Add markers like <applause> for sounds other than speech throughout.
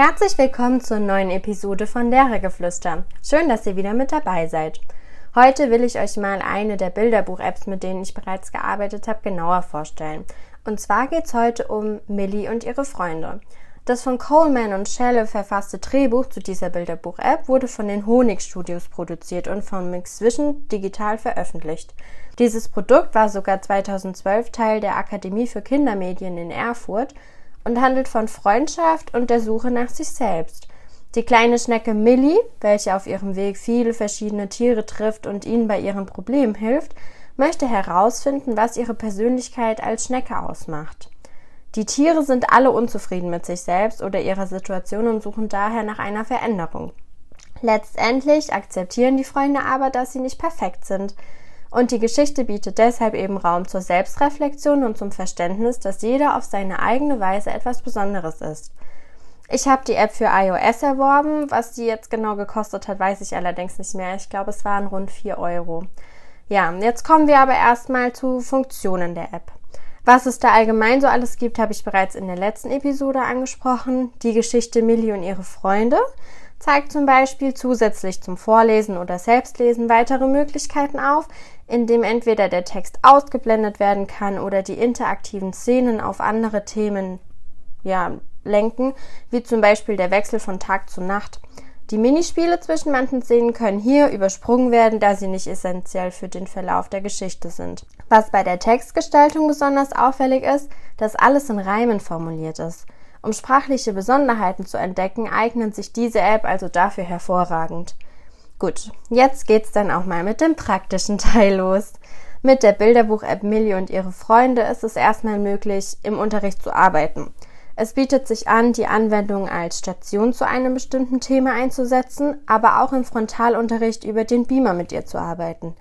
Herzlich willkommen zur neuen Episode von Lehrergeflüster. Schön, dass ihr wieder mit dabei seid. Heute will ich euch mal eine der Bilderbuch-Apps, mit denen ich bereits gearbeitet habe, genauer vorstellen. Und zwar geht es heute um Millie und ihre Freunde. Das von Coleman und Schelle verfasste Drehbuch zu dieser Bilderbuch-App wurde von den Honig Studios produziert und von Mixvision digital veröffentlicht. Dieses Produkt war sogar 2012 Teil der Akademie für Kindermedien in Erfurt und handelt von Freundschaft und der Suche nach sich selbst. Die kleine Schnecke Millie, welche auf ihrem Weg viele verschiedene Tiere trifft und ihnen bei ihren Problemen hilft, möchte herausfinden, was ihre Persönlichkeit als Schnecke ausmacht. Die Tiere sind alle unzufrieden mit sich selbst oder ihrer Situation und suchen daher nach einer Veränderung. Letztendlich akzeptieren die Freunde aber, dass sie nicht perfekt sind. Und die Geschichte bietet deshalb eben Raum zur Selbstreflexion und zum Verständnis, dass jeder auf seine eigene Weise etwas Besonderes ist. Ich habe die App für iOS erworben. Was die jetzt genau gekostet hat, weiß ich allerdings nicht mehr. Ich glaube, es waren rund 4 Euro. Ja, jetzt kommen wir aber erstmal zu Funktionen der App. Was es da allgemein so alles gibt, habe ich bereits in der letzten Episode angesprochen. Die Geschichte Millie und ihre Freunde zeigt zum Beispiel zusätzlich zum Vorlesen oder Selbstlesen weitere Möglichkeiten auf, indem entweder der Text ausgeblendet werden kann oder die interaktiven Szenen auf andere Themen ja, lenken, wie zum Beispiel der Wechsel von Tag zu Nacht. Die Minispiele zwischen manchen Szenen können hier übersprungen werden, da sie nicht essentiell für den Verlauf der Geschichte sind. Was bei der Textgestaltung besonders auffällig ist, dass alles in Reimen formuliert ist. Um sprachliche Besonderheiten zu entdecken, eignet sich diese App also dafür hervorragend. Gut, jetzt geht's dann auch mal mit dem praktischen <laughs> Teil los. Mit der Bilderbuch-App Millie und ihre Freunde ist es erstmal möglich, im Unterricht zu arbeiten. Es bietet sich an, die Anwendung als Station zu einem bestimmten Thema einzusetzen, aber auch im Frontalunterricht über den Beamer mit ihr zu arbeiten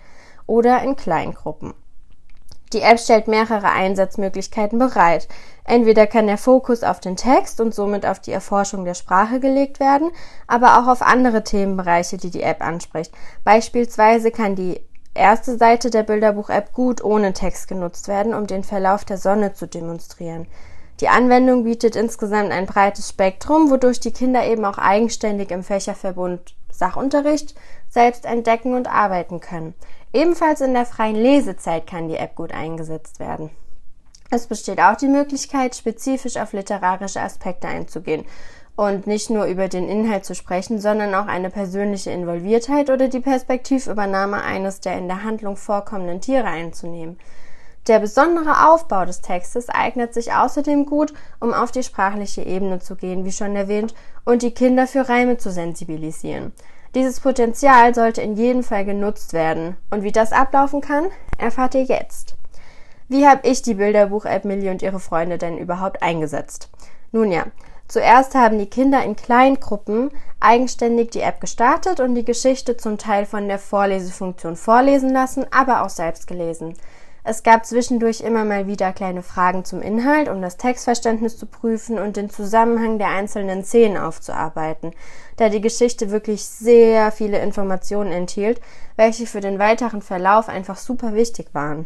oder in Kleingruppen. Die App stellt mehrere Einsatzmöglichkeiten bereit. Entweder kann der Fokus auf den Text und somit auf die Erforschung der Sprache gelegt werden, aber auch auf andere Themenbereiche, die die App anspricht. Beispielsweise kann die erste Seite der Bilderbuch-App gut ohne Text genutzt werden, um den Verlauf der Sonne zu demonstrieren. Die Anwendung bietet insgesamt ein breites Spektrum, wodurch die Kinder eben auch eigenständig im Fächerverbund Sachunterricht selbst entdecken und arbeiten können. Ebenfalls in der freien Lesezeit kann die App gut eingesetzt werden. Es besteht auch die Möglichkeit, spezifisch auf literarische Aspekte einzugehen und nicht nur über den Inhalt zu sprechen, sondern auch eine persönliche Involviertheit oder die Perspektivübernahme eines der in der Handlung vorkommenden Tiere einzunehmen. Der besondere Aufbau des Textes eignet sich außerdem gut, um auf die sprachliche Ebene zu gehen, wie schon erwähnt, und die Kinder für Reime zu sensibilisieren. Dieses Potenzial sollte in jedem Fall genutzt werden. Und wie das ablaufen kann, erfahrt ihr jetzt. Wie habe ich die Bilderbuch-App Millie und ihre Freunde denn überhaupt eingesetzt? Nun ja, zuerst haben die Kinder in kleinen Gruppen eigenständig die App gestartet und die Geschichte zum Teil von der Vorlesefunktion vorlesen lassen, aber auch selbst gelesen. Es gab zwischendurch immer mal wieder kleine Fragen zum Inhalt, um das Textverständnis zu prüfen und den Zusammenhang der einzelnen Szenen aufzuarbeiten, da die Geschichte wirklich sehr viele Informationen enthielt, welche für den weiteren Verlauf einfach super wichtig waren.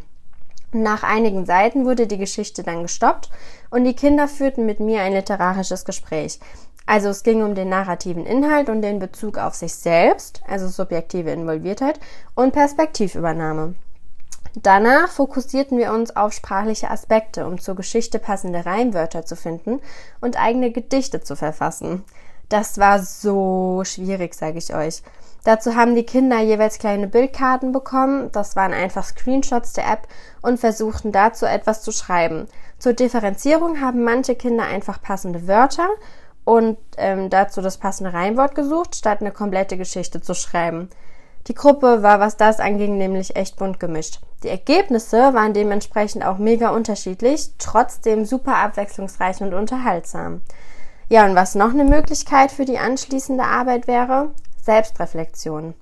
Nach einigen Seiten wurde die Geschichte dann gestoppt und die Kinder führten mit mir ein literarisches Gespräch. Also es ging um den narrativen Inhalt und den Bezug auf sich selbst, also subjektive Involviertheit und Perspektivübernahme. Danach fokussierten wir uns auf sprachliche Aspekte, um zur Geschichte passende Reimwörter zu finden und eigene Gedichte zu verfassen. Das war so schwierig, sage ich euch. Dazu haben die Kinder jeweils kleine Bildkarten bekommen, das waren einfach Screenshots der App und versuchten dazu etwas zu schreiben. Zur Differenzierung haben manche Kinder einfach passende Wörter und ähm, dazu das passende Reimwort gesucht, statt eine komplette Geschichte zu schreiben. Die Gruppe war, was das anging, nämlich echt bunt gemischt. Die Ergebnisse waren dementsprechend auch mega unterschiedlich, trotzdem super abwechslungsreich und unterhaltsam. Ja, und was noch eine Möglichkeit für die anschließende Arbeit wäre? Selbstreflexion.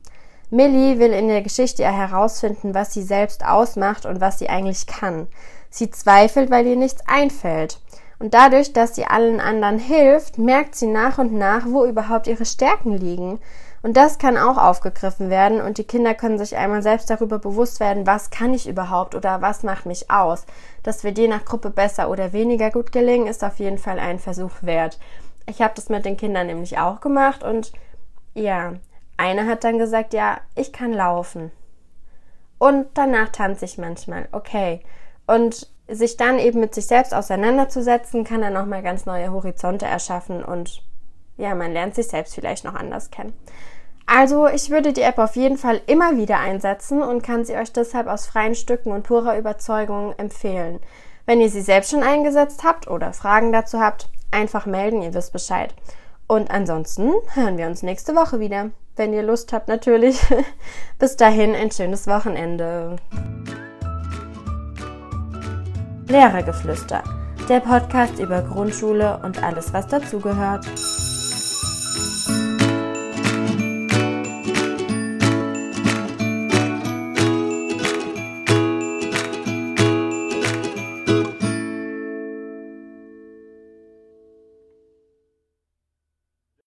Millie will in der Geschichte herausfinden, was sie selbst ausmacht und was sie eigentlich kann. Sie zweifelt, weil ihr nichts einfällt. Und dadurch, dass sie allen anderen hilft, merkt sie nach und nach, wo überhaupt ihre Stärken liegen. Und das kann auch aufgegriffen werden und die Kinder können sich einmal selbst darüber bewusst werden, was kann ich überhaupt oder was macht mich aus. Das wird je nach Gruppe besser oder weniger gut gelingen, ist auf jeden Fall ein Versuch wert. Ich habe das mit den Kindern nämlich auch gemacht und ja, eine hat dann gesagt, ja, ich kann laufen. Und danach tanze ich manchmal. Okay. Und sich dann eben mit sich selbst auseinanderzusetzen, kann dann nochmal ganz neue Horizonte erschaffen und ja, man lernt sich selbst vielleicht noch anders kennen. Also, ich würde die App auf jeden Fall immer wieder einsetzen und kann sie euch deshalb aus freien Stücken und purer Überzeugung empfehlen. Wenn ihr sie selbst schon eingesetzt habt oder Fragen dazu habt, einfach melden, ihr wisst Bescheid. Und ansonsten hören wir uns nächste Woche wieder. Wenn ihr Lust habt, natürlich. <laughs> Bis dahin ein schönes Wochenende. Lehrergeflüster, der Podcast über Grundschule und alles, was dazugehört.